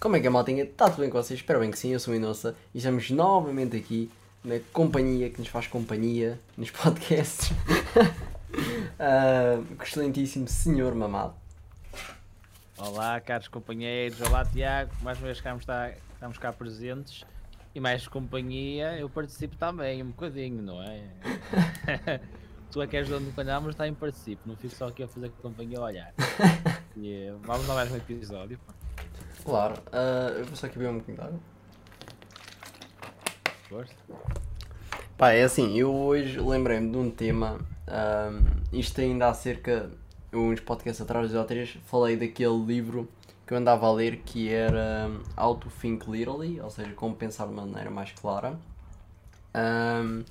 Como é que é, maltinha? Está tudo bem com vocês? Espero bem que sim, eu sou o Inossa e estamos novamente aqui na companhia que nos faz companhia nos podcasts. uh, o excelentíssimo senhor mamado. Olá, caros companheiros. Olá, Tiago. Mais uma vez estamos, cá, estamos cá presentes. E mais companhia, eu participo também, um bocadinho, não é? tu é que és dono do canal, mas também participo. Não fico só aqui a fazer companhia a olhar. E, vamos a mais um episódio. Claro, uh, eu vou só aqui ver um bocadinho de água. Força. Pá, é assim, eu hoje lembrei-me de um tema, um, isto ainda há cerca, uns podcasts atrás, ou três, falei daquele livro que eu andava a ler que era um, How to Think Literally, ou seja, como pensar de uma maneira mais clara. Um,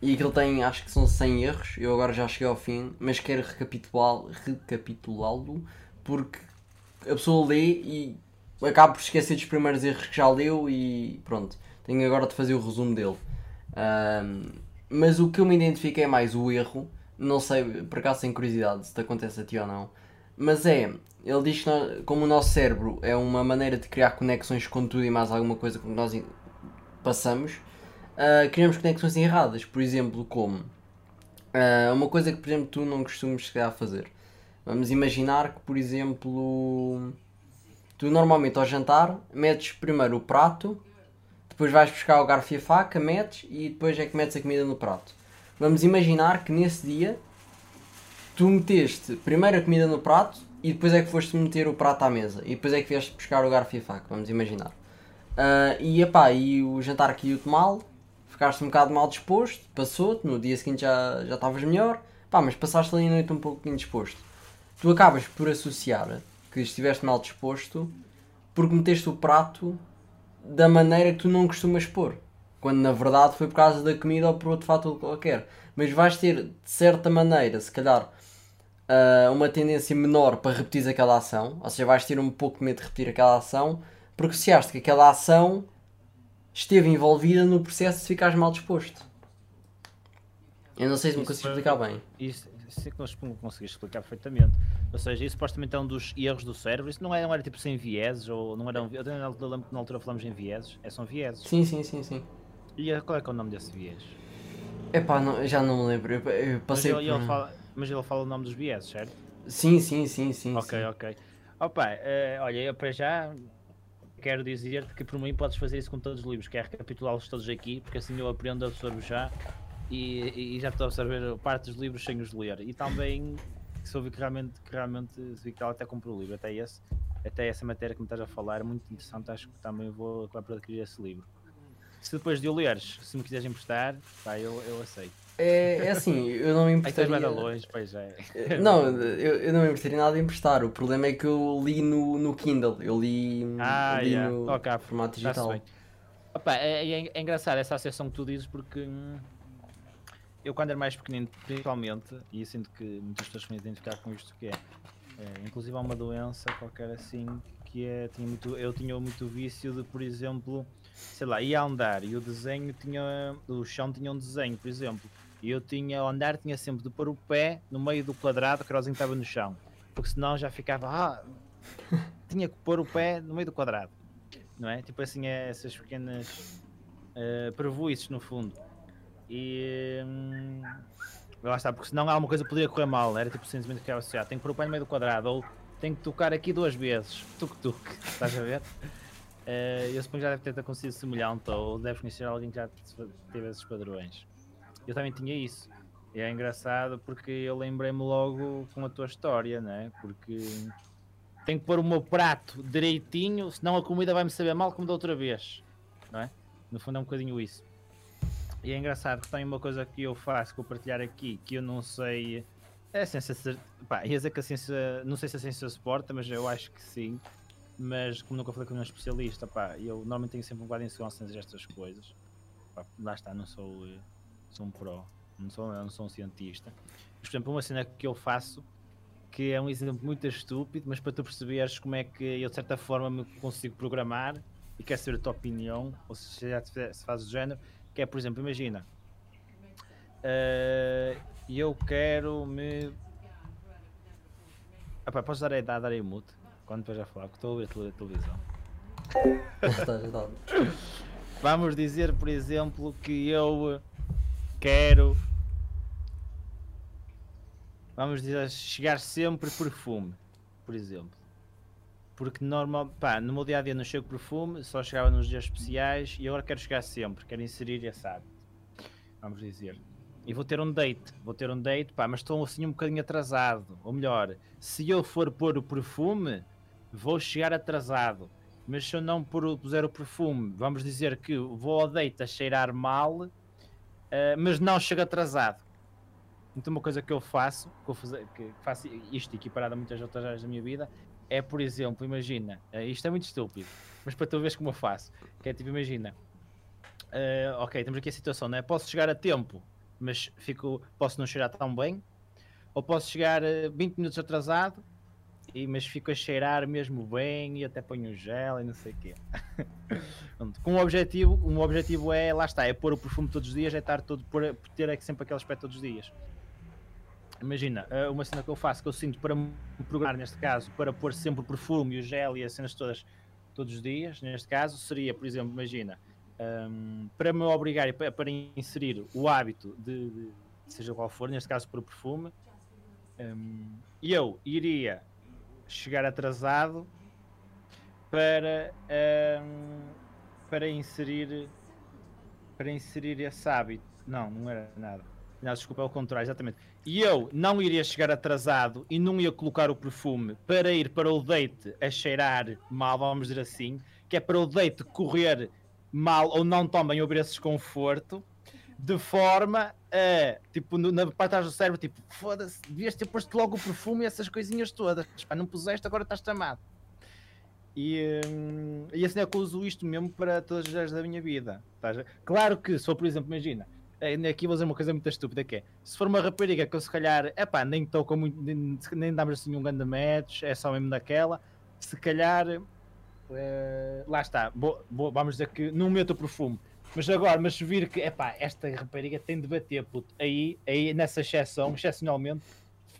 e aquilo tem, acho que são 100 erros, eu agora já cheguei ao fim, mas quero recapitulá-lo recapitulá-lo porque a pessoa lê e acaba por esquecer dos primeiros erros que já leu e pronto, tenho agora de fazer o resumo dele. Um, mas o que eu me identifico é mais o erro, não sei, por acaso sem curiosidade se te acontece a ti ou não, mas é, ele diz que nós, como o nosso cérebro é uma maneira de criar conexões com tudo e mais alguma coisa que nós passamos, uh, criamos conexões erradas, por exemplo, como uh, uma coisa que por exemplo tu não costumas chegar a fazer Vamos imaginar que, por exemplo, tu normalmente ao jantar metes primeiro o prato, depois vais buscar o garfo e a faca, metes e depois é que metes a comida no prato. Vamos imaginar que nesse dia tu meteste primeiro a comida no prato e depois é que foste meter o prato à mesa e depois é que vieste buscar o garfo e a faca, vamos imaginar. Uh, e epá, e o jantar o mal, ficaste um bocado mal disposto, passou-te, no dia seguinte já já estavas melhor, mas passaste ali a noite um pouquinho disposto tu acabas por associar que estiveste mal disposto porque meteste o prato da maneira que tu não costumas pôr. Quando na verdade foi por causa da comida ou por outro fator qualquer. Mas vais ter, de certa maneira, se calhar, uh, uma tendência menor para repetir aquela ação. Ou seja, vais ter um pouco de medo de repetir aquela ação porque associaste que aquela ação esteve envolvida no processo de ficares mal disposto. Eu não sei se me consigo explicar bem. Isso, isso é que nós conseguimos explicar perfeitamente. Ou seja, isso supostamente é um dos erros do cérebro. Isso não era, não era tipo sem vieses, ou não era um, Eu lembro que na altura falamos em vieses. É, são vieses. Sim, sim, sim, sim. E qual é que é o nome desse viés? Epá, não, já não me lembro. Eu, eu passei mas ele, por... ele fala, mas ele fala o nome dos vieses, certo? Sim, sim, sim, sim. Ok, sim. ok. Opa, uh, olha, eu para já quero dizer-te que por mim podes fazer isso com todos os livros, que é recapitulá-los todos aqui, porque assim eu aprendo, absorvo já e, e já estou a absorver parte dos livros sem os ler. E também soube que realmente, que realmente vi que ela até comprou o livro, até esse, até essa matéria que me estás a falar, é muito interessante, acho que também vou acabar por adquirir esse livro. Se depois de o leres, se me quiseres emprestar, pá, eu, eu aceito. É, é assim, eu não me emprestaria... Aí longe, pois é. Não, eu, eu não me emprestaria nada a emprestar, o problema é que eu li no, no Kindle, eu li, ah, li yeah. no okay. formato digital. Opa, é, é, é engraçado essa associação que tu dizes porque... Hum, eu quando era mais pequenino, principalmente, e sinto que muitas pessoas vão identificar com isto que é, é, inclusive há uma doença qualquer assim, que é, tinha muito, eu tinha muito vício de, por exemplo, sei lá, ia andar e o desenho tinha, o chão tinha um desenho, por exemplo, e eu tinha, ao andar tinha sempre de pôr o pé no meio do quadrado que o estava no chão, porque senão já ficava, ah, tinha que pôr o pé no meio do quadrado, não é? Tipo assim, é essas pequenas uh, no fundo. E. Hum, lá está, porque senão alguma coisa poderia correr mal. Era tipo sentimento que era associado. Tem que pôr o pé no meio do quadrado, ou tem que tocar aqui duas vezes. Tuk-tuk, estás a ver? Uh, eu suponho que já deve ter acontecido semelhante, ou deve conhecer alguém que já teve esses padrões. Eu também tinha isso. E é engraçado porque eu lembrei-me logo com a tua história, né? Porque tenho que pôr o meu prato direitinho, senão a comida vai-me saber mal como da outra vez, não é? No fundo é um bocadinho isso. E é engraçado que tem uma coisa que eu faço, que vou partilhar aqui, que eu não sei. É a ciência. Pá, ia dizer que a ciência. Não sei se a ciência suporta, mas eu acho que sim. Mas como nunca falei com um especialista, pá, eu normalmente tenho sempre um bocado de insegurança nestas coisas. Pá, lá está, não sou, eh, sou um pro, não sou, não sou um cientista. Por exemplo, uma cena que eu faço, que é um exemplo muito estúpido, mas para tu perceberes como é que eu de certa forma me consigo programar e quer saber a tua opinião, ou se já se faz o género, que é, por exemplo, imagina, uh, eu quero me. Epá, posso dar, dar, dar aí mute quando depois já falar, que estou a ver a televisão. Vamos dizer, por exemplo, que eu quero. Vamos dizer, chegar sempre perfume, por exemplo. Porque normal, pá, no meu dia a dia não chego perfume, só chegava nos dias especiais e agora quero chegar sempre, quero inserir esse hábito. Vamos dizer. E vou ter um date, vou ter um date, pá, mas estou assim um bocadinho atrasado. Ou melhor, se eu for pôr o perfume, vou chegar atrasado. Mas se eu não puser o perfume, vamos dizer que vou ao date a cheirar mal, eh, mas não chego atrasado. Então uma coisa que eu faço, que, eu fazer, que faço isto equiparado a muitas outras áreas da minha vida, é por exemplo, imagina, eh, isto é muito estúpido, mas para tu veres como eu faço, que é tipo, imagina, eh, ok, temos aqui a situação, né? Posso chegar a tempo, mas fico, posso não cheirar tão bem, ou posso chegar eh, 20 minutos atrasado, e, mas fico a cheirar mesmo bem e até ponho um gel e não sei o quê. Com o objetivo, meu objetivo é, lá está, é pôr o perfume todos os dias, é estar todo, pôr, ter é sempre aquele aspecto todos os dias. Imagina, eh, uma cena que eu faço, que eu sinto para me programar, neste caso, para pôr sempre o perfume e o gel e as cenas todas todos os dias, neste caso, seria, por exemplo, imagina, hum, para me obrigar e pa- para inserir o hábito de, de- seja qual for, neste caso para o perfume, hum, eu iria chegar atrasado para, hum, para inserir para inserir esse hábito. Não, não era nada. Não, desculpa, é o contrário, exatamente. E eu não iria chegar atrasado e não ia colocar o perfume para ir para o date a cheirar mal, vamos dizer assim, que é para o date correr mal ou não tão bem, ouvir esse desconforto, de forma a, tipo, na parte do cérebro, tipo, foda-se, devias ter posto logo o perfume e essas coisinhas todas. Pá, não puseste, agora estás tramado. E, hum, e assim é que eu uso isto mesmo para todas as áreas da minha vida. a- Claro que, se for, por exemplo, imagina, aqui vou dizer uma coisa muito estúpida que é, se for uma rapariga que eu se calhar, epá, nem estou com muito, nem, nem damos assim um grande match, é só mesmo daquela, se calhar, eh, lá está, vamos dizer que não meto o perfume, mas agora, mas se vir que, epá, esta rapariga tem de bater, puto, aí, aí nessa exceção, excepcionalmente,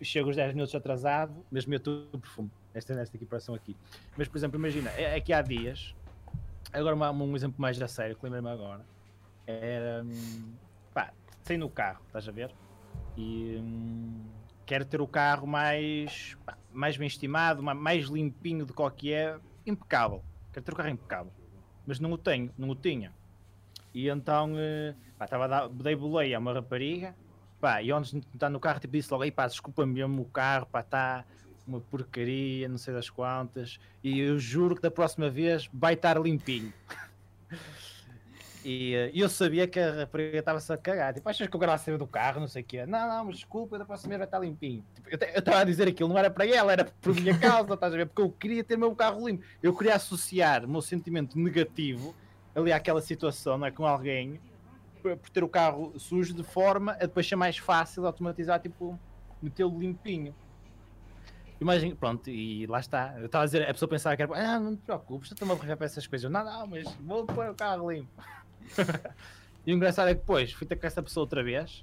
chego os 10 minutos atrasado, mas meto o perfume, esta, nesta equipação aqui. Mas, por exemplo, imagina, é- aqui há dias, agora um exemplo mais a sério, que lembrei-me agora, era, hum, saí no carro, estás a ver? E hum, quero ter o carro mais, mais bem estimado, ma- mais limpinho do que é, impecável. Quero ter o carro impecável. Mas não o tenho, não o tinha. E então, eh, pá, estava a dar, dei boleia a uma rapariga, pá, e antes de estar no carro, tipo, disse logo, pá, desculpa mesmo, o carro, pá, está uma porcaria, não sei das quantas, e eu juro que da próxima vez vai estar limpinho. E eh, eu sabia que a rapariga estava-se a cagar. Tipo, achas que eu quero sair do carro, não sei o quê? Não, não, mas desculpa, da próxima vez vai estar limpinho. Tipo, eu estava a dizer aquilo, não era para ela, era por minha causa, estás a ver? Porque eu queria ter o meu carro limpo. Eu queria associar o meu sentimento negativo ali àquela situação, não é? Com alguém, por ter o carro sujo, de forma a depois ser mais fácil automatizar, tipo, metê-lo limpinho. Imagina, pronto, e lá está. Eu estava a dizer, a pessoa pensava que era, ah, não te preocupes, estou-me a para essas coisas. Não, não, mas vou pôr o carro limpo. e o engraçado é que depois fui ter com essa pessoa outra vez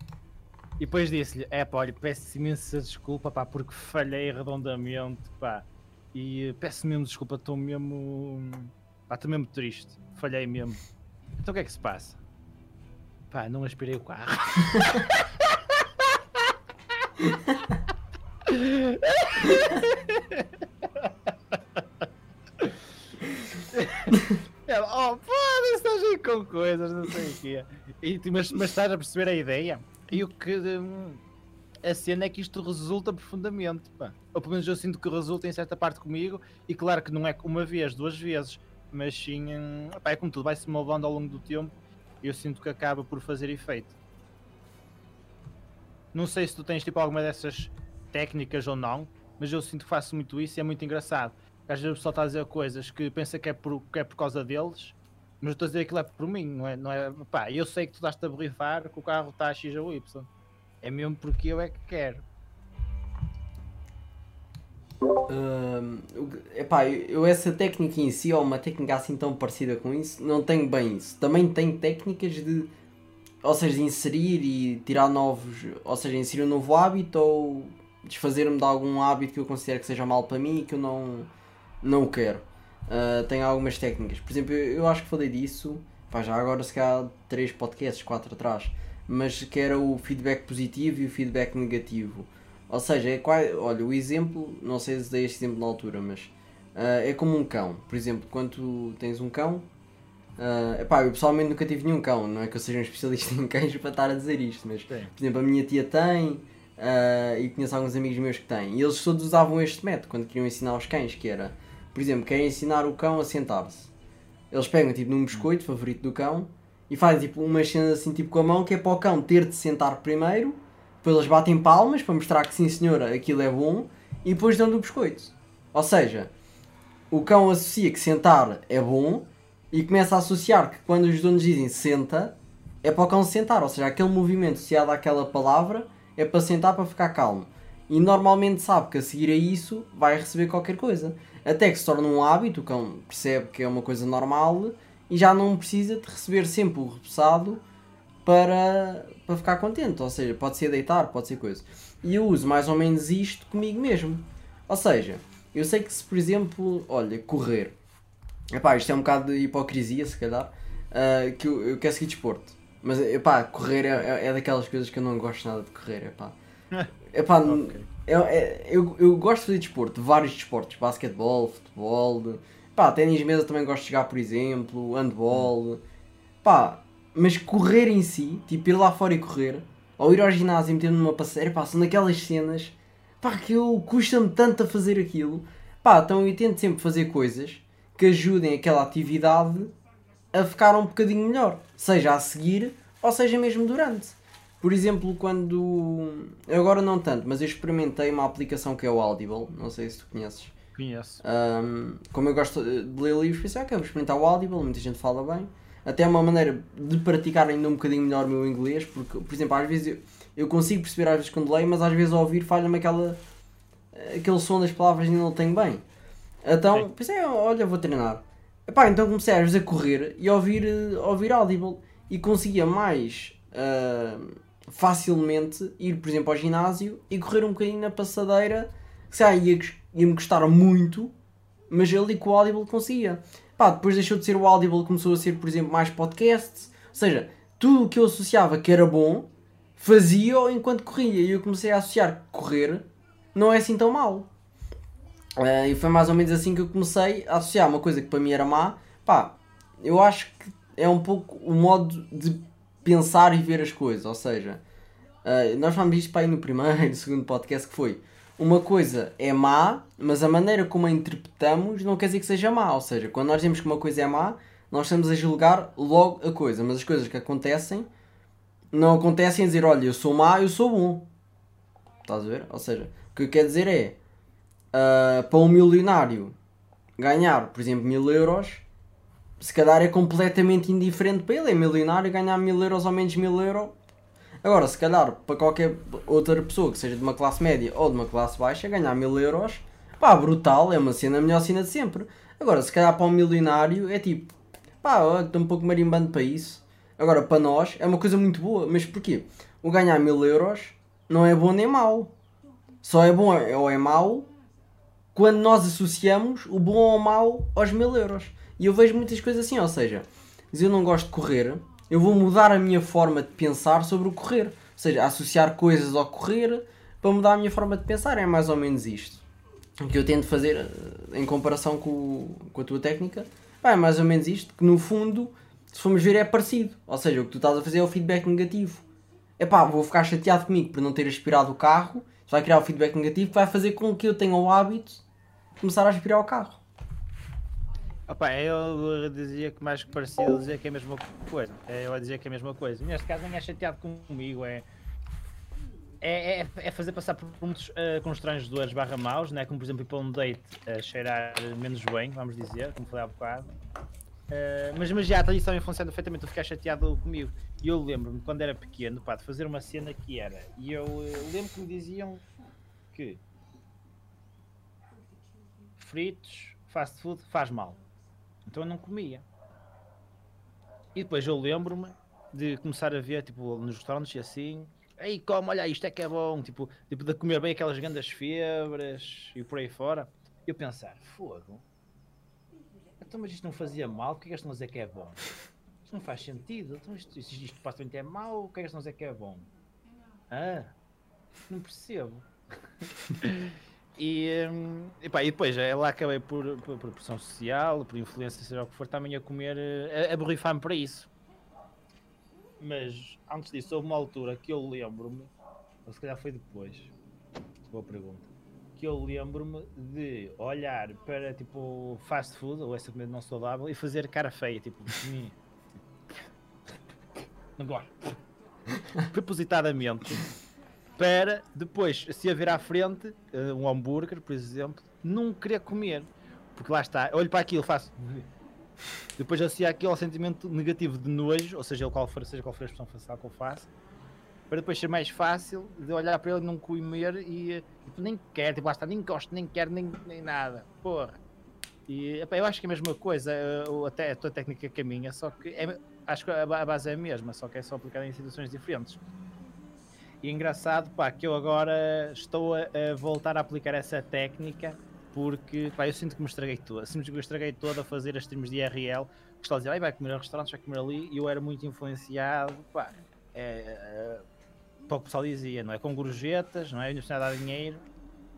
e depois disse-lhe: É pá, olha, peço imensa desculpa, pá, porque falhei redondamente, pá. E peço mesmo desculpa, estou mesmo. pá, estou mesmo triste, falhei mesmo. Então o que é que se passa? Pá, não aspirei o carro. Ela, oh, foda-se, aí com coisas, não sei o quê. E, mas, mas estás a perceber a ideia? E o que. hum, a cena é que isto resulta profundamente, pá. Ou pelo menos eu sinto que resulta em certa parte comigo. E claro que não é uma vez, duas vezes, mas sim. hum, pá, é como tudo, vai-se moldando ao longo do tempo. E eu sinto que acaba por fazer efeito. Não sei se tu tens tipo alguma dessas técnicas ou não, mas eu sinto que faço muito isso e é muito engraçado. Às vezes o pessoal está a dizer coisas que pensa que é por, que é por causa deles, mas estou a dizer aquilo é por mim, não é? Não é pá, eu sei que tu estás-te a borrifar que o carro está a X ou Y. É mesmo porque eu é que quero. Hum, epá, eu, essa técnica em si, ou uma técnica assim tão parecida com isso, não tenho bem isso. Também tenho técnicas de, ou seja, de inserir e tirar novos, ou seja, inserir um novo hábito ou desfazer-me de algum hábito que eu considero que seja mal para mim e que eu não, não quero. Uh, tem algumas técnicas. Por exemplo, eu, eu acho que falei disso, pá, já agora se calhar 3 podcasts, 4 atrás, mas que era o feedback positivo e o feedback negativo. Ou seja, é qual, olha, o exemplo, não sei se dei este exemplo na altura, mas uh, é como um cão. Por exemplo, quando tens um cão, uh, epá, eu pessoalmente nunca tive nenhum cão, não é que eu seja um especialista em cães para estar a dizer isto, mas Sim. por exemplo, a minha tia tem uh, e conheço alguns amigos meus que têm, e eles todos usavam este método quando queriam ensinar os cães, que era, por exemplo, querem ensinar o cão a sentar-se. Eles pegam tipo num biscoito favorito do cão e fazem tipo umas cenas assim tipo com a mão que é para o cão ter de sentar primeiro depois eles batem palmas para mostrar que sim senhora, aquilo é bom, e depois dão-lhe o biscoito. Ou seja, o cão associa que sentar é bom e começa a associar que quando os donos dizem senta, é para o cão sentar. Ou seja, aquele movimento associado àquela palavra é para sentar para ficar calmo. E normalmente sabe que a seguir a isso vai receber qualquer coisa. Até que se torna um hábito, o cão percebe que é uma coisa normal e já não precisa de receber sempre o repousado para, para ficar contente. Ou seja, pode ser deitar, pode ser coisa. E eu uso mais ou menos isto comigo mesmo. Ou seja, eu sei que se, por exemplo, olha, correr. Epá, isto é um bocado de hipocrisia, se calhar. Uh, que eu, eu quero seguir desporto. Mas, epá, correr é, é, é, daquelas coisas que eu não gosto nada de correr, epá. epá, okay. é, é, eu, eu gosto de fazer desporto, vários desportos. Basquetebol, futebol, de, pá, ténis mesa também gosto de jogar, por exemplo, handball. Pá, mas correr em si, tipo ir lá fora e correr, ou ir ao ginásio e meter-me numa passeira, pá, são naquelas cenas, pá, que eu custa-me tanto a fazer aquilo, pá, então eu tento sempre fazer coisas que ajudem aquela atividade a ficar um bocadinho melhor, seja a seguir ou seja mesmo durante. Por exemplo, quando. Agora não tanto, mas eu experimentei uma aplicação que é o Audible, não sei se tu conheces. Conheço. Um, como eu gosto de ler livros, pensei, ok, vou experimentar o Audible, muita gente fala bem até é uma maneira de praticar ainda um bocadinho melhor o meu inglês, porque, por exemplo, às vezes eu, eu consigo perceber às vezes quando leio, mas às vezes ao ouvir falha-me aquela, aquele som das palavras e não tenho bem. Então, pensei, olha, vou treinar. Epá, então comecei às vezes a correr e a ouvir, a ouvir Audible e conseguia mais uh, facilmente ir, por exemplo, ao ginásio e correr um bocadinho na passadeira, que sei, ia, ia me custar muito, mas ali com o Audible conseguia. Pá, depois deixou de ser o Audible, começou a ser, por exemplo, mais podcasts. Ou seja, tudo o que eu associava que era bom, fazia enquanto corria. E eu comecei a associar que correr não é assim tão mal. Uh, e foi mais ou menos assim que eu comecei a associar uma coisa que para mim era má. Pá, eu acho que é um pouco o modo de pensar e ver as coisas. Ou seja, uh, nós falamos isto para aí no primeiro, segundo podcast que foi uma coisa é má, mas a maneira como a interpretamos não quer dizer que seja má. Ou seja, quando nós dizemos que uma coisa é má, nós estamos a julgar logo a coisa, mas as coisas que acontecem não acontecem a dizer, olha, eu sou má, eu sou bom. Estás a ver? Ou seja, o que quer dizer é, uh, para um milionário ganhar, por exemplo, mil euros, se calhar é completamente indiferente para ele. É milionário ganhar mil euros ou menos mil euros Agora, se calhar, para qualquer outra pessoa que seja de uma classe média ou de uma classe baixa, ganhar mil euros, pá, brutal, é uma cena, a melhor cena de sempre. Agora, se calhar para um milionário é tipo, pá, estou um pouco marimbando para isso. Agora, para nós é uma coisa muito boa, mas porquê? O ganhar mil euros não é bom nem mau. Só é bom ou é mau quando nós associamos o bom ou o mau aos mil euros. E eu vejo muitas coisas assim, ou seja, se eu não gosto de correr, eu vou mudar a minha forma de pensar sobre o correr. Ou seja, associar coisas ao correr para mudar a minha forma de pensar. É mais ou menos isto. O que eu tento fazer eh, em comparação com, com a tua técnica é mais ou menos isto, que no fundo, se formos ver, é parecido. Ou seja, o que tu estás a fazer é o feedback negativo. É pá, vou ficar chateado comigo por não ter aspirado o carro. Isso vai criar o feedback negativo que vai fazer com que eu tenha o hábito de começar a aspirar o carro. Opa, eu dizia que mais que parecido, eu dizia que é a mesma coisa. É, eu dizia que é a mesma coisa. Neste caso, nem é chateado comigo, é. É, é, é fazer passar por muitos uh, constrangedores barra maus, né? como por exemplo ir para um date a cheirar menos bem, vamos dizer, como falei há bocado. Uh, mas, mas já, isso também funciona perfeitamente, eu ficar chateado comigo. E eu lembro-me quando era pequeno, pá, de fazer uma cena que era. E eu uh, lembro que me diziam que fritos, fast food, faz mal. Então eu não comia. E depois eu lembro-me de começar a ver, tipo, nos restaurantes e assim, ei, come, olha, isto é que é bom, tipo, tipo de comer bem aquelas grandes febras e por aí fora. E eu pensar, fogo, então, mas isto não fazia mal, porque é que estão a dizer que é bom? Isto não faz sentido. Então, isto, isto, isto supostamente é mau, o que é que estão a dizer que é bom? Ah, não percebo. e, hum, epá, e depois, eh, lá acabei por, por, por, pressão social, por influência, seja o que for, também a comer, eh, a, a borrifar-me para isso. Mas antes disso, houve uma altura que eu lembro-me, ou se calhar foi depois, boa pergunta, que eu lembro-me de olhar para tipo fast food ou essa comida não saudável e fazer cara feia, tipo, não gosto. Propositadamente para depois, se haver à frente uh, um hambúrguer, por exemplo, não querer comer. Porque lá está, olho para aquilo, faço. Depois associo aquilo ao sentimento negativo de nojo, ou seja, qual for, seja qual for a expressão facial que eu faço, para depois ser mais fácil de olhar para ele e não comer e tipo, nem quer, tipo, lá está, nem gosto, nem quero, nem, nem nada. Porra. E eu acho que é a mesma coisa, uh, até a tua técnica caminha, só que é, acho que a base é a mesma, só que é só aplicada em situações diferentes. E engraçado, pá, que eu agora estou a, a voltar a aplicar essa técnica porque, pá, eu sinto que me estraguei toda. Sinto que me estraguei toda a fazer as streams de IRL. Que está a dizer, vai comer a restaurantes, vai comer ali. E eu era muito influenciado, pá, é, é, para o que o pessoal dizia, não é? Com gorjetas, não é? A universidade dá dinheiro.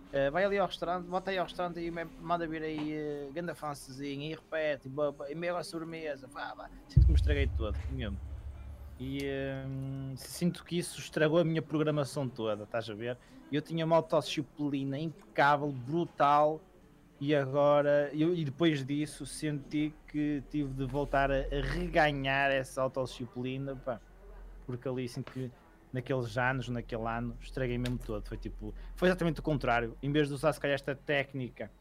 Uh, vai ali ao restaurante, bota aí ao restaurante e manda vir aí uh, ganda fancezinho e repete, e, e meio a sobremesa. Pá, pá. Sinto que me estraguei todo, mesmo. E hum, sinto que isso estragou a minha programação toda, estás a ver? Eu tinha uma autodisciplina impecável, brutal, e agora, eu, e depois disso, senti que tive de voltar a, a reganhar essa autodisciplina, pá, porque ali sinto que naqueles anos, naquele ano, estraguei mesmo todo. Foi tipo, foi exatamente o contrário. Em vez de usar se calhar esta técnica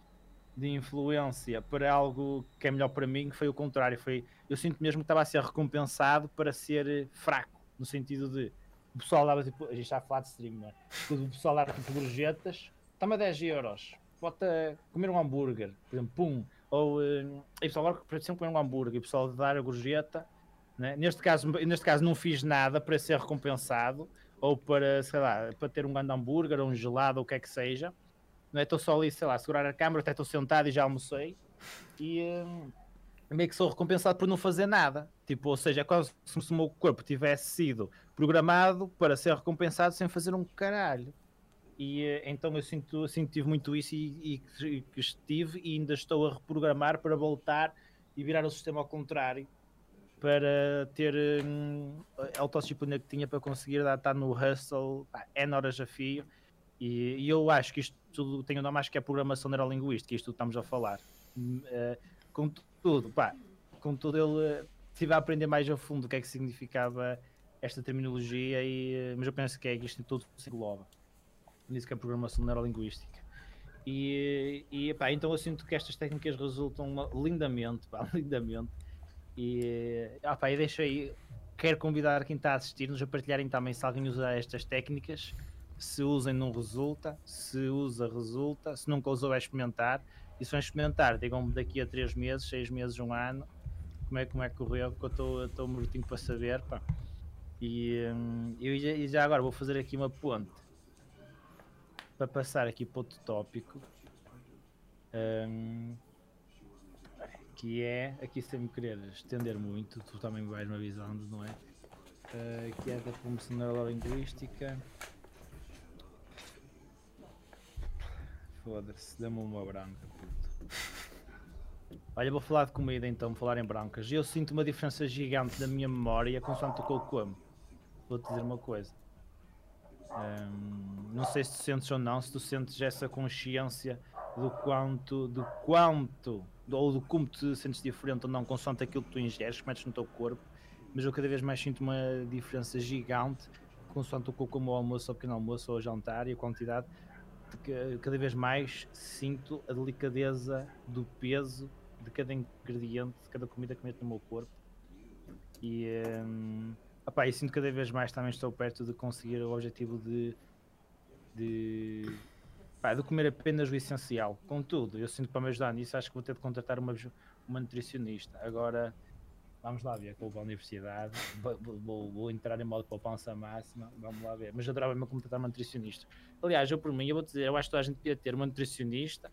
de influência para algo que é melhor para mim, foi o contrário. Foi, eu sinto mesmo que estava a ser recompensado para ser fraco, no sentido de o pessoal dava tipo, a gente está a falar de stream, não é? O pessoal dava tipo gorjetas, toma 10 euros, bota comer um hambúrguer, por exemplo, pum, ou uh, e o pessoal agora sempre comer um hambúrguer, e o pessoal dar a gorjeta, né? neste, caso, neste caso não fiz nada para ser recompensado, ou para, sei lá, para ter um grande hambúrguer, ou um gelado, ou o que é que seja não é? Estou só ali, sei lá, segurar a câmera, até estou sentado e já almocei. E hum, meio que sou recompensado por não fazer nada. Tipo, ou seja, é quase se o meu corpo tivesse sido programado para ser recompensado sem fazer um caralho. E eh, então eu sinto, sinto tive muito isso e, e, que estive e ainda estou a reprogramar para voltar e virar o sistema ao contrário para ter hum, a autodisciplina que tinha para conseguir estar no hustle N horas a fio e, e, eu acho que isto tudo tem um acho que é programação neurolinguística, isto estamos a falar. Uh, contudo, pá, contudo, ele estive a aprender mais a fundo o que é que significava esta terminologia, e, uh, mas eu penso que é que isto tudo se engloba. Nisso que é programação neurolinguística. E, e pá, então eu sinto que estas técnicas resultam lindamente, pá, lindamente. E, ah, pá, e deixo aí, quero convidar quem está a assistir-nos a partilharem também se alguém usa estas técnicas se usem não resulta, se usa resulta, se nunca usou é experimentar, e se vão experimentar, digam-me daqui a 3 meses, 6 meses, um ano, como é, como é que correu, porque eu estou mortinho para saber, pá. E, hum, eu, e já agora vou fazer aqui uma ponte para passar aqui para outro tópico um, que é aqui sem me querer estender muito, tu também vais me avisando, não é? Uh, que é da promoção neurolinguística. Foda-se, dê-me uma branca, puto. Olha, vou falar de comida então, vou falar em brancas. Eu sinto uma diferença gigante na minha memória consoante o que eu como. Vou-te dizer uma coisa. Um, não sei se tu sentes ou não, se tu sentes essa consciência do quanto, do quanto, ou do como te sentes diferente ou não, consoante aquilo que tu ingeres, que metes no teu corpo. Mas eu cada vez mais sinto uma diferença gigante consoante o que eu como ao almoço, ao pequeno almoço, ou ao jantar e a quantidade cada vez mais sinto a delicadeza do peso de cada ingrediente, de cada comida que meto no meu corpo. E, um, opá, e sinto cada vez mais também estou perto de conseguir o objetivo de, de, de comer apenas o essencial. Contudo, eu sinto para me ajudar nisso acho que vou ter de contratar uma, uma nutricionista. Agora Vamos lá ver, vou para a universidade, vou, vou, vou, entrar em modo poupança máxima, vamos lá ver. Mas adorava-me contratar uma nutricionista. Aliás, eu por mim, eu vou dizer, eu acho que toda a gente devia ter uma nutricionista,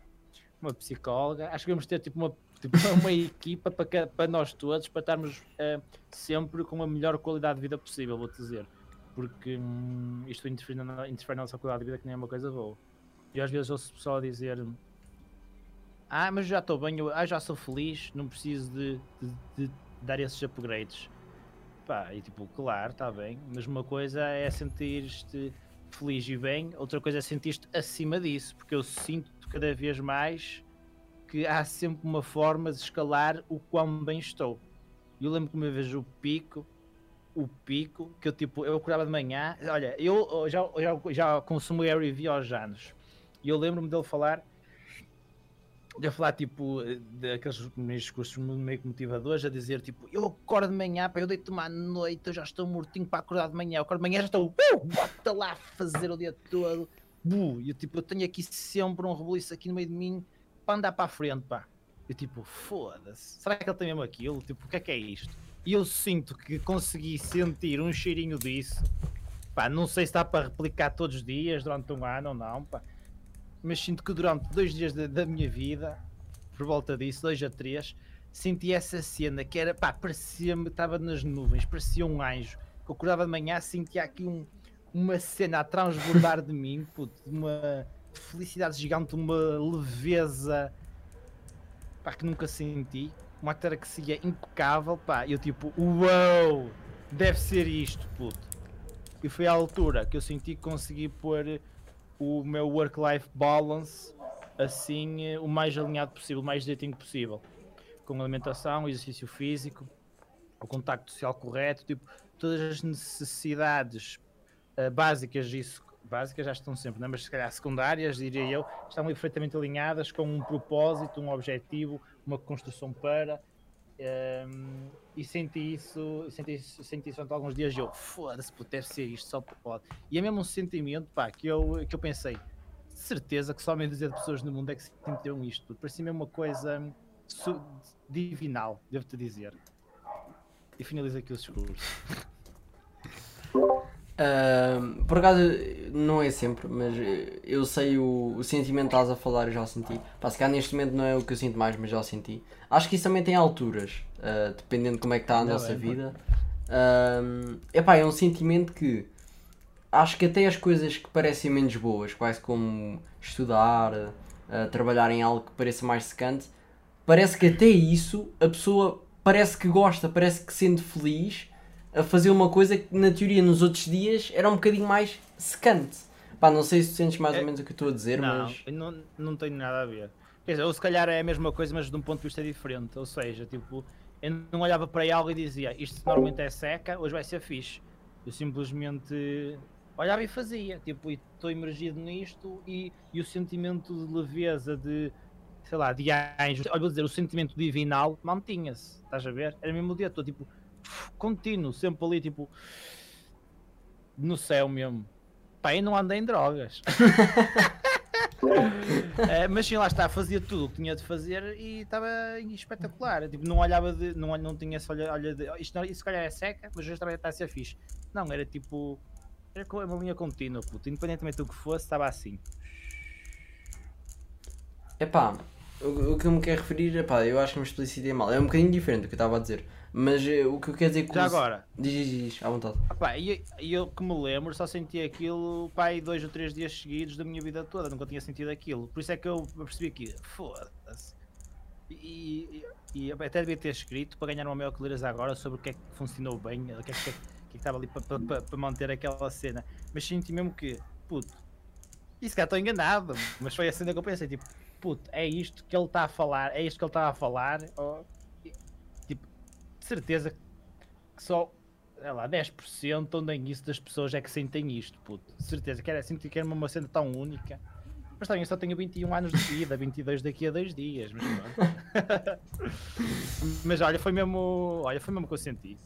uma psicóloga, acho que vamos ter tipo uma Tipo, uma equipa para, para nós todos, para estarmos uh, sempre com a melhor qualidade de vida possível, vou-te dizer. Porque hum, isto interfere na, interfere na nossa qualidade de vida, que nem é uma coisa boa. E às vezes ouço pessoal dizer: Ah, mas já estou bem, eu, ah, já sou feliz, não preciso de, de, de dar esses upgrades. Pá, e tipo, claro, está bem, mas uma coisa é sentir-te feliz e bem, outra coisa é sentir-te acima disso, porque eu sinto cada vez mais que há sempre uma forma de escalar o quão bem estou. Eu lembro que uma vez o pico, o pico, que eu tipo, eu acordava de manhã, olha, eu já, já, já consumo a review aos anos, e eu lembro-me dele falar, de falar tipo, daqueles discursos meio motivadores, a dizer tipo, eu acordo de manhã, para eu deito-me à noite, eu já estou mortinho para acordar de manhã, eu acordo de manhã, já estou, uh, bota lá a fazer o dia todo, buh, e eu tipo, eu tenho aqui sempre um rebuliço aqui no meio de mim, para andar para a frente, pá. Eu tipo, foda-se, será que ele tem mesmo aquilo? Tipo, o que é que é isto? E eu sinto que consegui sentir um cheirinho disso. Pá, não sei se dá para replicar todos os dias durante um ano ou não, pá. Mas sinto que durante dois dias da, da minha vida, por volta disso, dois a três, senti essa cena que era, pá, parecia-me, estava nas nuvens, parecia um anjo. Que eu acordava de manhã, sentia aqui um, uma cena a transbordar de mim, puto, uma felicidade gigante, uma leveza pá, que nunca senti, uma ataraxia impecável, pá, eu tipo, uau, deve ser isto, puto. E foi à altura que eu senti que consegui pôr o meu work-life balance assim, eh, o mais alinhado possível, o mais direitinho possível. Com alimentação, exercício físico, o contacto social correto, tipo, todas as necessidades uh, básicas isso básicas já estão sempre, né? mas se calhar secundárias, diria eu, estão perfeitamente alinhadas com um propósito, um objetivo, uma construção para. Um, e senti isso, senti isso, senti isso durante alguns dias. Eu, foda-se, deve ser isto, só pode. E é mesmo um sentimento pá, que, eu, que eu pensei, certeza que só meio dizer de pessoas no mundo é que sentiram isto. Parecia mesmo uma coisa divinal, devo-te dizer. E finalizo aqui o discurso. Uh, por acaso, não é sempre, mas eu sei o, o sentimento que estás a falar, eu já senti. Pá, se cá neste momento não é o que eu sinto mais, mas já senti. Acho que isso também tem alturas, uh, dependendo de como é que está a não nossa é, vida. Uh, epá, é um sentimento que acho que até as coisas que parecem menos boas, quase como estudar, uh, trabalhar em algo que pareça mais secante, parece que até isso a pessoa parece que gosta, parece que sente feliz a fazer uma coisa que na teoria nos outros dias era um bocadinho mais secante. Pá, não sei se tu sentes mais é, ou menos o que eu estou a dizer, não, mas. Não, não tenho nada a ver. Quer dizer, ou se calhar é a mesma coisa, mas de um ponto de vista diferente. Ou seja, tipo, eu não olhava para algo e dizia isto normalmente é seca, hoje vai ser fixe. Eu simplesmente olhava e fazia. Tipo, estou imergido nisto e, e o sentimento de leveza, de sei lá, de anjo, olha, vou dizer, o sentimento divinal mantinha-se. Estás a ver? Era mesmo o dia todo, tipo contínuo, sempre ali, tipo, no céu mesmo. Pá, eu não andei em drogas. é, mas sim, lá está, fazia tudo o que tinha de fazer e estava espetacular. Tipo, não olhava de. Não, não tinha esse olho, olho de. Isto, não, isso se calhar é seca, mas hoje também está a ser fixe. Não, era tipo. Era uma linha contínua, puto. Independentemente do que fosse, estava assim. Epá, o, o que eu me quero referir, epá, eu acho que me explicitei mal. É um bocadinho diferente do que eu estava a dizer. Mas uh, o que eu quero dizer com Já agora. Diz, diz, diz, à vontade. Ah, e eu, que me lembro só senti aquilo pai dois ou três dias seguidos da minha vida toda, nunca tinha sentido aquilo. Por isso é que eu percebi aqui, foda-se. E, e, e, até devia ter escrito para ganhar uma maior clareza agora sobre o que é que funcionou bem, o que é que, que, é que estava ali para, para, para, manter aquela cena. Mas senti mesmo que, puto, isso cá estou enganado, mas foi a cena que eu pensei, tipo, puto, é isto que ele está a falar, é isto que ele está a falar, oh, de certeza que só sei lá, 10% onde é isso das pessoas é que sentem isto, puto. De certeza que era assim que era uma cena tão única. Mas também eu só tenho 21 anos de vida, 22 daqui a 2 dias, mas Mas olha, foi mesmo. Olha, foi mesmo que eu senti.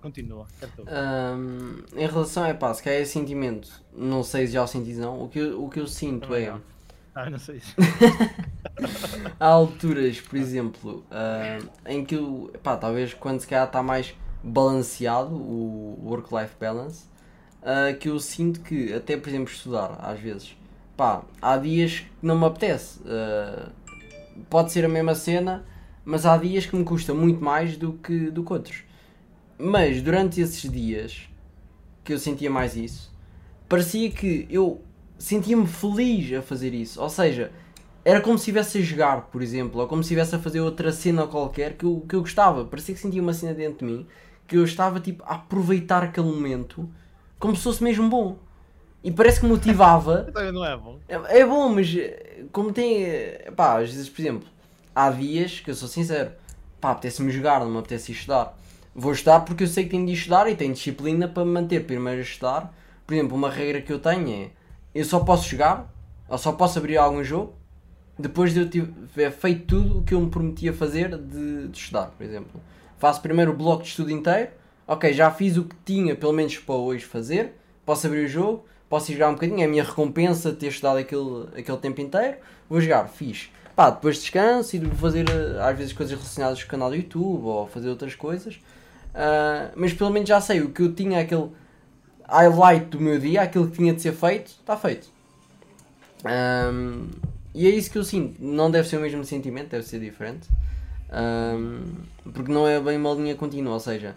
Continua, um, Em relação a pá, se é sentimento, não sei se já o senti não. O que eu, o que eu sinto é. Não. Ah, não sei isso. Há alturas, por exemplo, uh, em que eu, pá, talvez quando se calhar está mais balanceado o work-life balance, uh, que eu sinto que, até por exemplo, estudar, às vezes, pá, há dias que não me apetece. Uh, pode ser a mesma cena, mas há dias que me custa muito mais do que, do que outros. Mas durante esses dias que eu sentia mais isso, parecia que eu sentia-me feliz a fazer isso. Ou seja, era como se estivesse a jogar, por exemplo, ou como se estivesse a fazer outra cena qualquer que eu, que eu gostava. Parecia que sentia uma cena dentro de mim que eu estava tipo a aproveitar aquele momento como se fosse mesmo bom. E parece que motivava. Não é bom. É, é bom, mas eh, como tem. eh, Pá, às vezes, por exemplo, há dias que eu sou sincero, pá, apetece-me jogar, não me apetece estudar. Vou estudar porque eu sei que tenho de estudar e tenho disciplina para me manter primeiro a estudar. Por exemplo, uma regra que eu tenho é eu só posso jogar, ou só posso abrir algum jogo, depois de eu tiver feito tudo o que eu me prometia fazer de, de estudar, por exemplo. Faço primeiro o bloco de estudo inteiro, ok, já fiz o que tinha pelo menos para hoje fazer, posso abrir o jogo, posso ir jogar um bocadinho, é a minha recompensa de ter estudado aquele, aquele tempo inteiro, vou jogar, fiz. Pá, depois descanso e vou fazer eh, às vezes coisas relacionadas com o canal do YouTube ou fazer outras coisas. Ah, mas pelo menos já sei o que eu tinha, aquele highlight do meu dia, aquilo que tinha de ser feito, está feito. Ahm, e é isso que eu sinto. Não deve ser o mesmo sentimento, deve ser diferente. Ahm, porque não é bem uma linha contínua, ou seja,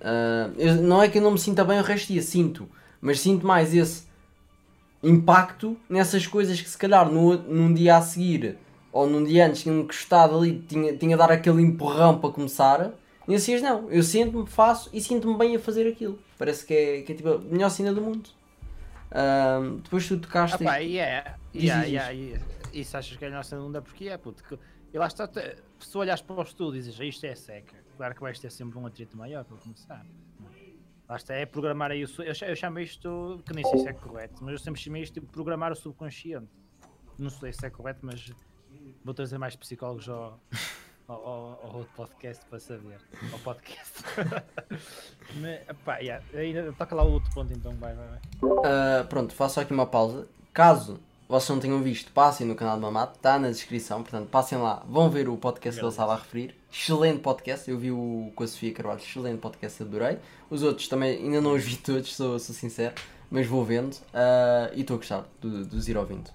ah, eu- não é que eu não me sinta bem o resto do dia, sinto, mas sinto mais esse impacto nessas coisas que se calhar no, num dia a seguir ou num dia antes tinham gostado ali, tinha, tinha dar aquele empurrão para começar. E assim não, eu sinto-me, faço e sinto-me bem a fazer aquilo. Parece que é, que é tipo a melhor cena do mundo. Ahm, depois tu tocaste. Ah, e é. Yeah, yeah, yeah. E se achas que é a nossa não é porque é, puto. que- E lá está, se tu olhas para o estudo e dizes isto é seca, claro que vais ter sempre um atrito maior para começar. Lá está, é programar aí o. Eu, eu chamo isto, que nem sei se é correto, mas eu sempre chamei isto de programar o subconsciente. Não sei se é correto, mas vou trazer mais psicólogos ao, ao, ao- podcast para saber. Ao podcast. mas, epá, yeah, ainda, toca lá o outro ponto então, vai, vai, vai. Uh, pronto, faço aqui uma pausa. Caso vocês não tenham visto, passem no canal do Mamato, está na descrição, portanto passem lá, vão ver o podcast que ele estava a referir. Excelente podcast, eu vi o com a Sofia Carvalho, excelente podcast, adorei. Os outros também ainda não os vi todos, sou, sou sincero, mas vou vendo uh, e estou a gostar do, dos ir ouvindo.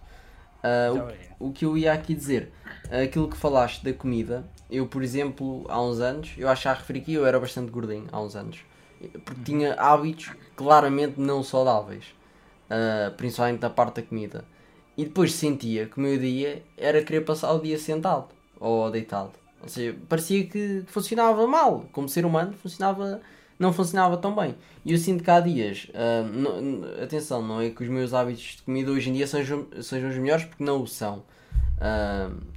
Uh, o- o que eu ia aqui dizer, aquilo que falaste da comida, eu por exemplo, há uns anos, eu acho que já referi aqui, eu era bastante gordinho há uns anos, porque tinha hábitos claramente não saudáveis, uh, principalmente da parte da comida. E depois sentia que o meu dia era querer passar o dia sentado ou deitado. Ou seja, parecia que funcionava mal, como ser humano, funcionava, não funcionava tão bem. E eu sinto que há dias, ah, não- atenção, não é que os meus hábitos de comida hoje em dia sejam, sejam os melhores, porque não o são.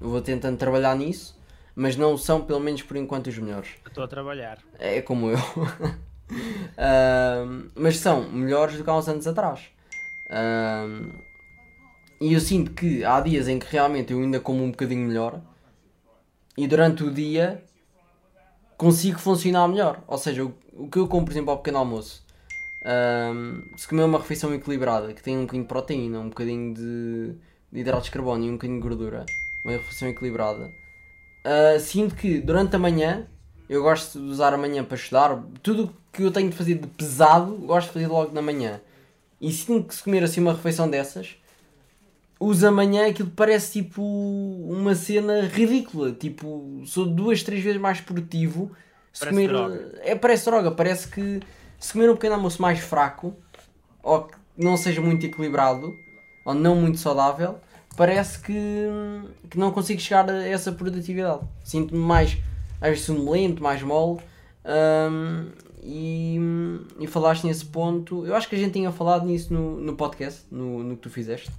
Eu vou tentando trabalhar nisso, mas não são, pelo menos por enquanto, os melhores. Estou a trabalhar. É como eu. Ahm, mas são melhores do que há uns anos atrás. E eu sinto que há dias em que realmente eu ainda como um bocadinho melhor e durante o dia consigo funcionar melhor. Ou seja, o que eu como, por exemplo, ao pequeno almoço, ahm, se comer uma refeição equilibrada que tem um bocadinho de proteína, um bocadinho de, de hidratos de carbono e um bocadinho de gordura, uma refeição equilibrada, ah, sinto que durante a manhã eu gosto de usar a manhã para estudar. Tudo que eu tenho de fazer de pesado, gosto de fazer logo na manhã. E sinto que se comer assim uma refeição dessas, uso amanhã aquilo parece tipo uma cena ridícula. Tipo, sou duas, três vezes mais produtivo. Se Parece comer. droga. É, parece droga. Parece que se comer um pequeno almoço mais fraco, ou que não seja muito equilibrado, ou não muito saudável, parece que, que não consigo chegar a essa produtividade. Sinto-me mais, às vezes, sonolento, mais mole. hum, e, e falaste nesse ponto. Eu acho que a gente tinha falado nisso no, no podcast, no, no que tu fizeste.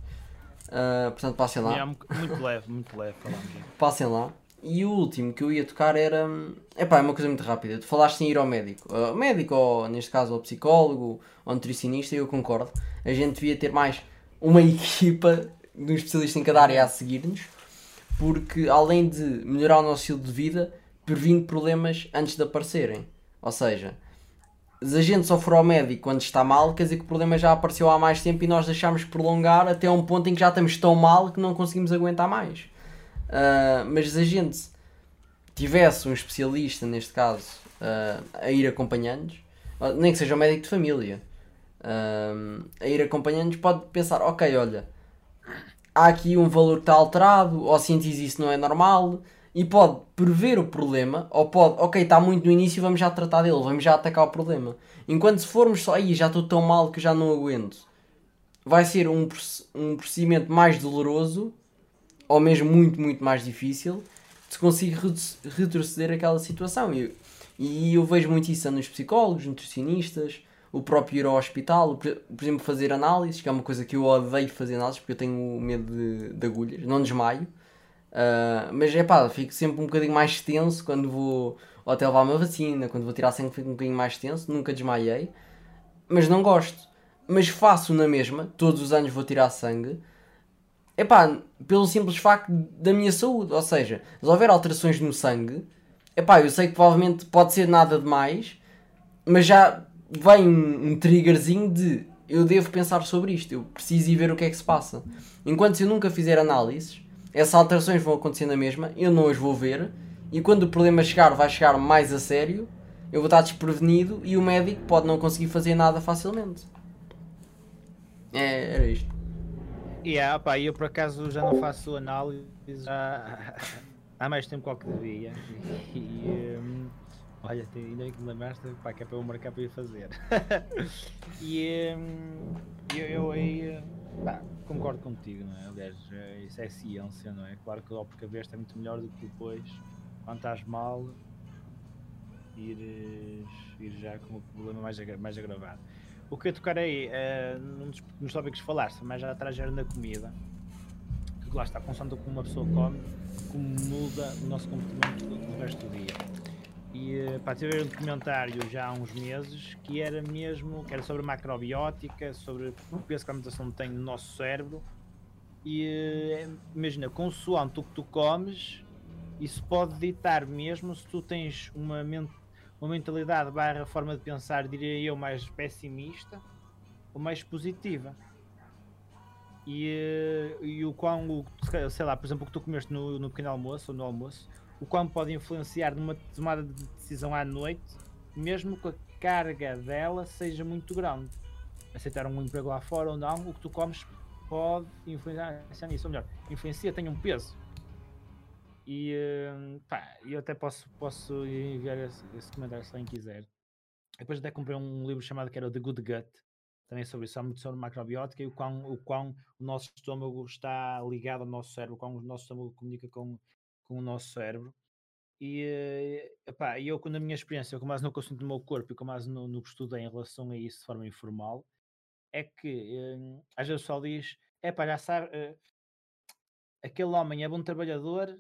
Ah, portanto, passem lá. Um- muito leve, muito leve. Falamos. Passem lá. E o último que eu ia tocar era. Epá, é uma coisa muito rápida. Tu falaste em ir ao médico. Uh, médico, ou neste caso ao psicólogo, ou nutricionista, eu concordo. A gente devia ter mais uma equipa de um especialista em cada área a seguir-nos, porque além de melhorar o nosso estilo de vida, previne problemas antes de aparecerem. Ou seja, se a gente só for ao médico quando está mal, quer dizer que o problema já apareceu há mais tempo e nós deixamos prolongar até um ponto em que já estamos tão mal que não conseguimos aguentar mais. Ah, mas a gente tivesse um especialista, neste caso, ah, a ir acompanhando-nos, ah, nem que seja um médico de família, ah, a ir acompanhando-nos, pode pensar: ok, olha, há aqui um valor que está alterado, ou sentes isso não é normal, e pode prever o problema, ou pode, ok, está muito no início, vamos já tratar dele, vamos já atacar o problema. Enquanto se formos só aí, já estou tão mal que já não aguento, vai ser um, um procedimento mais doloroso, ou mesmo muito, muito mais difícil, se conseguir retroceder aquela situação. E, e eu vejo muito isso nos psicólogos, nutricionistas, o próprio ir ao hospital, por, exemplo, fazer análises, que é uma coisa que eu odeio fazer análises porque eu tenho medo de, de agulhas, não desmaio. Uh, mas é pá, fico sempre um bocadinho mais tenso quando vou ou até levar uma vacina, quando vou tirar sangue fico um bocadinho mais tenso, nunca desmaiei, mas não gosto. Mas faço na mesma, todos os anos vou tirar sangue, é pá, pelo simples facto da minha saúde. Ou seja, se houver alterações no sangue, é pá, eu sei que provavelmente pode ser nada demais, mas já vem um, um triggerzinho de eu devo pensar sobre isto, eu preciso ir ver o que é que se passa. Enquanto se eu nunca fizer análises, essas alterações vão acontecer na mesma, eu não as vou ver, e quando o problema chegar, vai chegar mais a sério, eu vou estar desprevenido e o médico pode não conseguir fazer nada facilmente. É, era isto. Yeah, pá, eu por acaso já não faço análise já há mais tempo que que devia. E, um, olha, ainda bem que me lembraste pá, que é para eu marcar para ir fazer. e um, eu, eu aí pá, concordo contigo, não é? Aliás, isso é ciência, não é? Claro que ao precaver-te é muito melhor do que depois, quando estás mal, ires, ir já com o problema mais, mais agravado. O que eu tocarei uh, num dos, nos tópicos que falaste, mas já atrás era na comida, que lá está, consoante como uma pessoa come, como muda o nosso comportamento do resto do dia. E uh, pá, tive um documentário já há uns meses que era mesmo, que era sobre macrobiótica, sobre o peso que a alimentação tem no nosso cérebro. E uh, imagina, consoante o que tu comes, isso pode ditar mesmo se tu tens uma mente uma mentalidade barra forma de pensar, diria eu, mais pessimista ou mais positiva. E, eh, e o quão, sei lá, por exemplo, o que tu comeste no, no pequeno almoço ou no almoço, o quão pode influenciar numa tomada de decisão à noite, mesmo que a carga dela seja muito grande. Aceitar um emprego lá fora ou não, o que tu comes pode influenciar nisso. Ou melhor, influencia, tem um peso. E hum, pá, eu até posso, posso enviar esse, esse comentário se alguém quiser. Depois até comprei um livro chamado que era The Good Gut, também sobre isso, muito sobre macrobiótica e o quão, o quão o nosso estômago está ligado ao nosso cérebro, o quão o nosso estômago comunica com, com o nosso cérebro. E eh, epá, eu, na minha experiência, com mais no que eu no meu corpo e com mais no, no que estudei em relação a isso de forma informal, é que hum, às vezes o pessoal diz: é pá, já sabe, uh, aquele homem é bom trabalhador,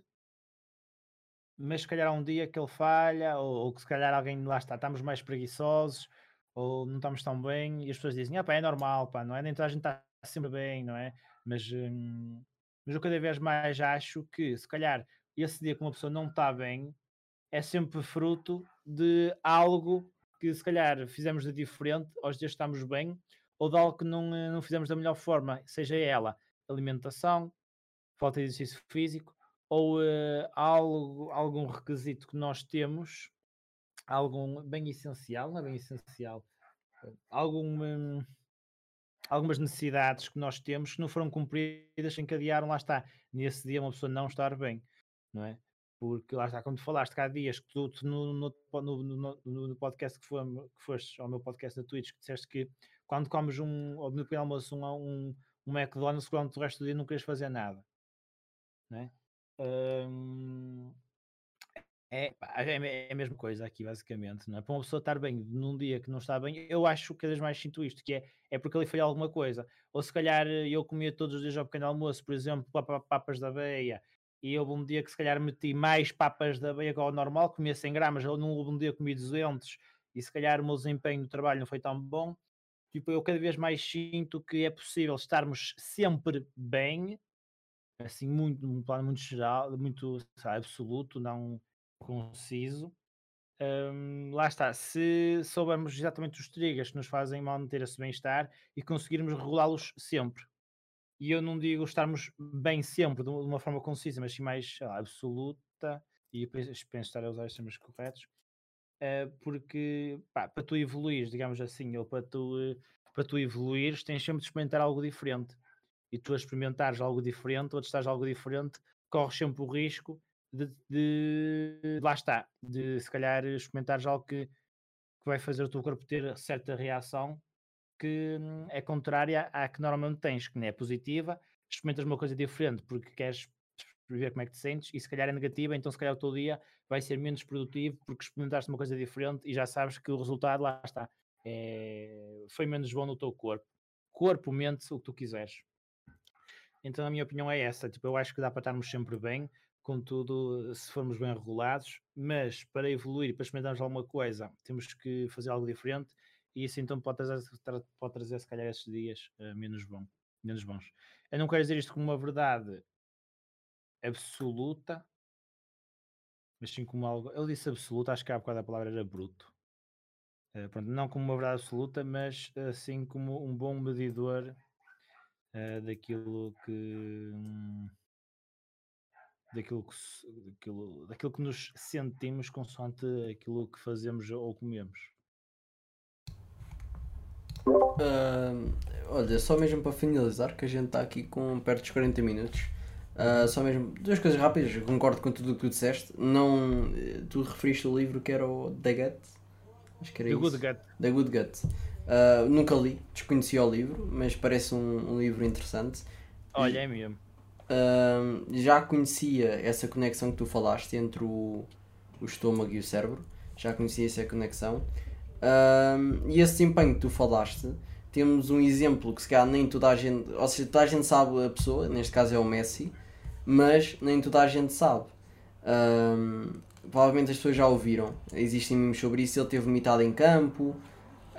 mas se calhar há um dia que ele falha, ou, ou, que se calhar alguém lá está, estamos mais preguiçosos, ou não estamos tão bem, e as pessoas dizem, ah pá, é normal, pá, não é? Nem toda a gente está sempre bem, não é? Mas, hum, mas eu cada vez mais acho que se calhar esse dia que uma pessoa não está bem é sempre fruto de algo que se calhar fizemos de diferente, aos dias estamos bem, ou de algo que não, eh, não fizemos da melhor forma, seja ela alimentação, falta de exercício físico, ou uh, algo, algum requisito que nós temos, algum bem essencial, não é bem essencial, algum, um, algumas necessidades que nós temos que não foram cumpridas, encadearam, lá está, nesse dia uma pessoa não estar bem, não é? Porque lá está, como tu falaste, há dias que tu, tu no, no, no, no, podcast que, foi, que foste ao meu podcast da Twitch, que disseste que quando comes um, ou no pequeno almoço, um, um, um McDonald's, durante o resto do dia não queres fazer nada, não é? É, é, a mesma coisa aqui, basicamente. Não é? Para uma pessoa estar bem num dia que não está bem, eu acho que cada vez mais sinto isto, que é, é porque ali foi alguma coisa. Ou se calhar eh, eu comia todos os dias ao pequeno almoço, por exemplo, papas da aveia, e houve um dia que se calhar meti mais papas da aveia que ao normal, comia 100 gramas, ou num um dia comi 200, e se calhar o meu desempenho no trabalho não foi tão bom. Tipo, eu cada vez mais sinto que é possível estarmos sempre bem, assim, muito, num plano muito geral, muito sabe, absoluto, não conciso. Um, lá está, se soubermos exatamente os triggers que nos fazem manter esse bem-estar e conseguirmos regulá-los sempre. E eu não digo estarmos bem sempre de uma forma concisa, mas sim mais lá, absoluta, e penso estar a usar os termos corretos, uh, porque pá, para tu evoluir, digamos assim, ou para tu, uh, para tu evoluires, tens sempre de experimentar algo diferente e tu a experimentares algo diferente ou testares algo diferente, corres sempre o risco de, de- lá está, de se calhar experimentares algo que, que vai fazer o teu corpo ter certa reação que hum, é contrária à que normalmente tens, que não é positiva, experimentas uma coisa diferente porque queres ver como é que te sentes e se calhar é negativa, então se calhar o teu dia vai ser menos produtivo porque experimentaste uma coisa diferente e já sabes que o resultado lá está. é- foi menos bom no teu corpo. Corpo, mente, o que tu quiseres. Então a minha opinião é essa. Tipo, eu acho que dá para estarmos sempre bem, contudo, se formos bem regulados, mas para evoluir, para experimentarmos alguma coisa, temos que fazer algo diferente e isso então pode trazer, tra- pode trazer se calhar esses dias eh, menos, bom, menos bons. Eu não quero dizer isto como uma verdade absoluta, mas sim como algo. Eu disse absoluta, acho que há bocado a palavra era bruto. Eh, pronto, não como uma verdade absoluta, mas assim como um bom medidor eh, daquilo que. hum, Daquilo que, daquilo, daquilo que nos sentimos consoante aquilo que fazemos ou comemos. Ahm, olha, só mesmo para finalizar, que a gente está aqui com perto dos 40 minutos. Ah, só mesmo duas coisas rápidas, concordo com tudo o que tu disseste. Não, eh, tu referiste o livro que era o The Gut? Acho que era The isso. Good Gut. The Good Gut. Ah, nunca li, desconhecia o livro, mas parece um, um livro interessante. Olha, é mesmo. Ahm, já conhecia essa conexão que tu falaste entre o, o estômago e o cérebro, já conhecia essa conexão. Ahm, e esse desempenho que tu falaste, temos um exemplo que se calhar nem toda a gente, ou seja, toda a gente sabe a pessoa, neste caso é o Messi, mas nem toda a gente sabe. Provavelmente as pessoas já ouviram, existem memes sobre isso. Ele teve vomitado em campo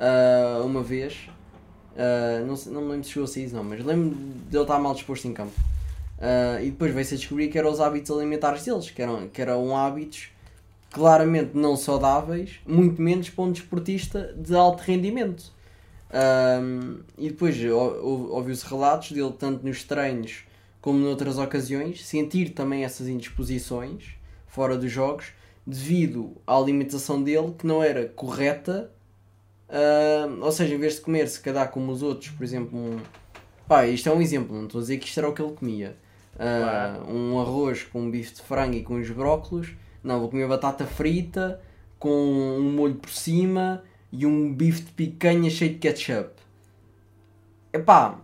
ah, uma vez, Ah, não, não me lembro se chegou a isso, não, mas lembro dele estar mal disposto em campo. Ah, e depois veio-se a descobrir que eram os hábitos alimentares deles, que eram, que eram hábitos claramente não saudáveis, muito menos para um desportista de alto rendimento. Ahm, e depois ou- ou- ouviu-se relatos dele, tanto nos treinos como noutras ocasiões, sentir também essas indisposições fora dos jogos, devido à alimentação dele que não era correta. Ahm, ou seja, em vez de comer se calhar como os outros, por exemplo, um, pá, isto é um exemplo, não estou a dizer que isto era o que ele comia. Ah, Um arroz com um bife de frango e com uns brócolos. Não, vou comer batata frita com um molho por cima e um bife de picanha cheio de ketchup. Epá,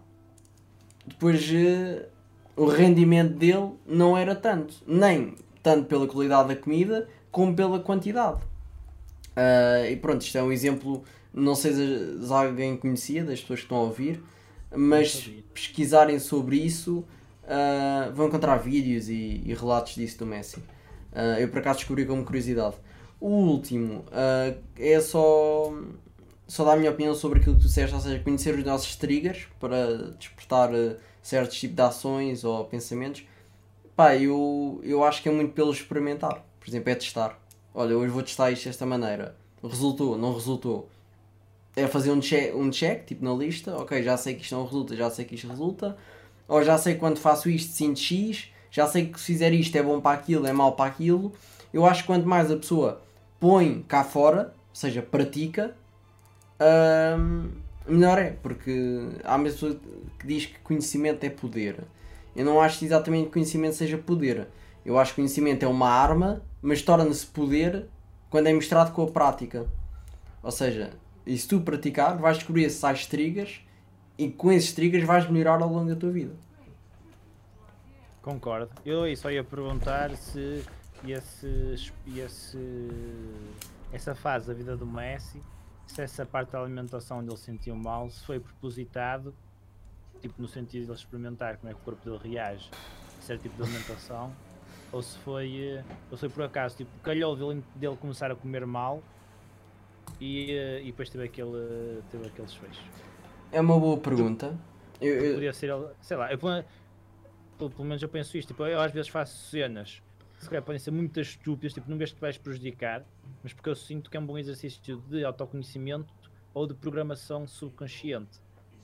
depois eh, o rendimento dele não era tanto, nem tanto pela qualidade da comida como pela quantidade. Ah, e pronto, isto é um exemplo, não sei se alguém conhecia das pessoas que estão a ouvir, mas pesquisarem sobre isso ah, vão encontrar vídeos e, e relatos disso do Messi. Ah, eu por acaso descobri como curiosidade. O último ah, é só, só dar a minha opinião sobre aquilo que tu disseste, ou seja, conhecer os nossos triggers para despertar certos tipos de ações ou pensamentos. Pá, eu, eu acho que é muito pelo experimentar. Por exemplo, é testar. Olha, hoje vou testar isto desta maneira. Resultou, não resultou. É fazer um check, um check, tipo na lista. Ok, já sei que isto não resulta, já sei que isto resulta. Ou já sei quando faço isto sinto X. Já sei que se fizer isto é bom para aquilo, é mau para aquilo. Eu acho que quanto mais a pessoa põe cá fora, ou seja, pratica, hum, melhor é. Porque há uma pessoa que diz que conhecimento é poder. Eu não acho exatamente que conhecimento seja poder. Eu acho que conhecimento é uma arma, mas torna-se poder quando é misturado com a prática. Ou seja, e se tu praticar, vais descobrir esses tais triggers e com esses triggers vais melhorar ao longo da tua vida. Concordo. Eu só ia perguntar se esse, esse, essa fase da vida do Messi, se essa parte da alimentação onde ele sentiu mal, se foi propositado, tipo no sentido de ele experimentar como é que o corpo dele reage a certo tipo de alimentação, ou se foi, eh, ou se foi por acaso, tipo, calhou dele, dele começar a comer mal e, eh, e depois teve aquele, teve aquele desfecho. É uma boa pergunta. Eu, eu- Podia ser, sei lá, eu, pelo, pelo menos eu penso isto, tipo, eu às vezes faço cenas, se calhar podem ser muito estúpidas, tipo, não vês que te vais prejudicar, mas porque eu sinto que é um bom exercício de autoconhecimento ou de programação subconsciente.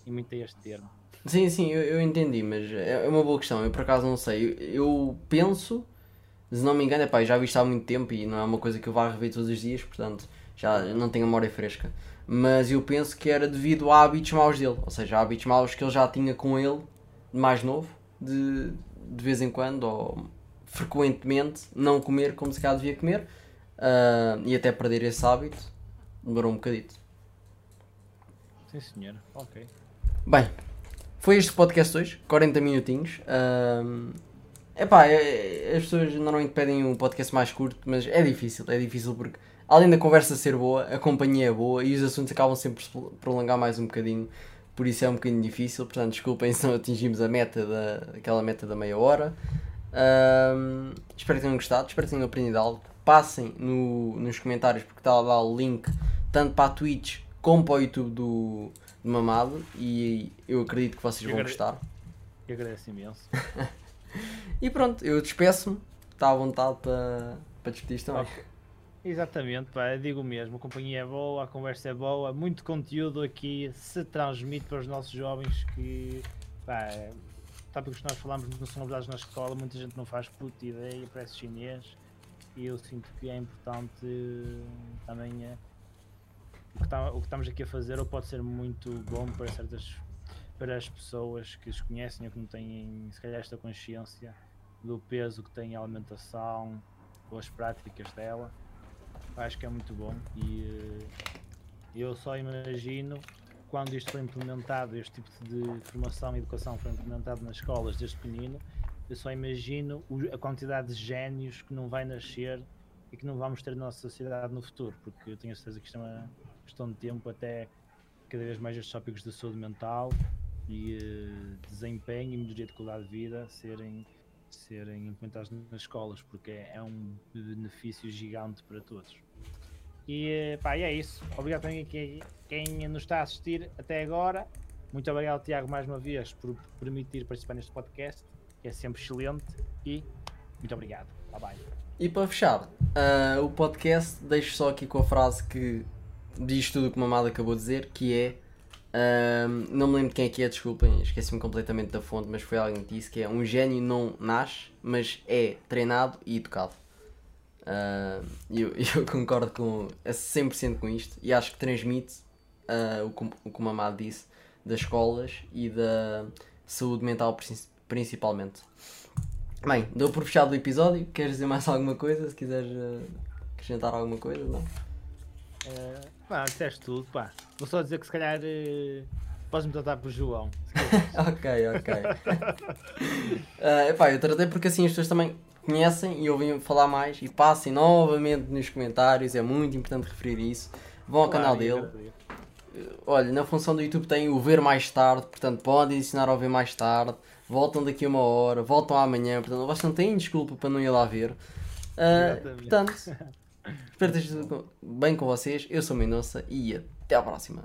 E muito é este termo. Sim, sim, eu, eu entendi, mas é é uma boa questão. Eu por acaso não sei. Eu, eu penso, se não me engano, epá, eu já vi isto há muito tempo e não é uma coisa que eu vá rever todos os dias, portanto já não tenho memória fresca. Mas eu penso que era devido a hábitos maus dele, ou seja, hábitos maus que ele já tinha com ele, de mais novo, de, de vez em quando, ou frequentemente não comer como se calhar devia comer uh, e até perder esse hábito demorou um bocadito. Sim senhor, ok. Bem, foi este podcast hoje, 40 minutinhos. Uh, epá, é, as pessoas normalmente pedem um podcast mais curto, mas é difícil, é difícil porque além da conversa ser boa, a companhia é boa e os assuntos acabam sempre por prolongar mais um bocadinho, por isso é um bocadinho difícil. Portanto, desculpem se não atingimos a meta da, aquela meta da meia hora. Um, espero que tenham gostado, espero que tenham aprendido algo. Passem no, nos comentários porque está lá o link tanto para a Twitch como para o YouTube do, do Mamado e eu acredito que vocês eu vão gostar. Eu agradeço imenso. e pronto, eu despeço-me, está à vontade para, para despedir também. Okay. Exatamente, pá, digo mesmo, a companhia é boa, a conversa é boa, muito conteúdo aqui se transmite para os nossos jovens que pá, tópicos que nós falamos não são abordados na escola, muita gente não faz puta ideia, parece chinês e eu sinto que é importante também é, o, que tá, o que estamos aqui a fazer ou pode ser muito bom para certas para as pessoas que os conhecem ou que não têm se calhar esta consciência do peso que tem a alimentação ou as práticas dela acho que é muito bom e uh, eu só imagino quando isto foi implementado, este tipo de formação e educação foi implementado nas escolas desde pequenino, eu só imagino a quantidade de génios que não vai nascer e que não vamos ter na nossa sociedade no futuro, porque eu tenho certeza que isto é uma questão de tempo até cada vez mais estes tópicos de saúde mental e uh, desempenho e melhoria de qualidade de vida serem serem implementados nas escolas, porque é, é um benefício gigante para todos. E, pá, e é isso. Obrigado também quem, quem nos está a assistir até agora. Muito obrigado, Tiago, mais uma vez, por permitir participar neste podcast, que é sempre excelente. E muito obrigado. Bye bye. E para fechar uh, o podcast, deixo só aqui com a frase que diz tudo o que o Mamada acabou de dizer, que é um, não me lembro quem é que é, desculpem, esqueci-me completamente da fonte, mas foi alguém que disse que é um gênio não nasce, mas é treinado e educado. Uh, eu, eu concordo com, 100% com isto e acho que transmite uh, o, o que o Mamado disse das escolas e da saúde mental principalmente. Bem, dou por fechado o episódio. Queres dizer mais alguma coisa? Se quiseres uh, acrescentar alguma coisa, não? Uh, Pá, disseste tudo, pá. Vou só dizer que se calhar uh, podes-me tratar por João. ok, ok. uh, epá, eu tratei porque assim as pessoas também conhecem e ouvem falar mais e passem novamente nos comentários, é muito importante referir isso. Vão ao claro, canal dele. Olha, na função do YouTube tem o ver mais tarde, portanto podem adicionar ao ver mais tarde. Voltam daqui a uma hora, voltam amanhã, portanto vocês não têm desculpa para não ir lá ver. Uh, portanto, Espero ter sido bem com vocês. Eu sou Mendonça e até à próxima.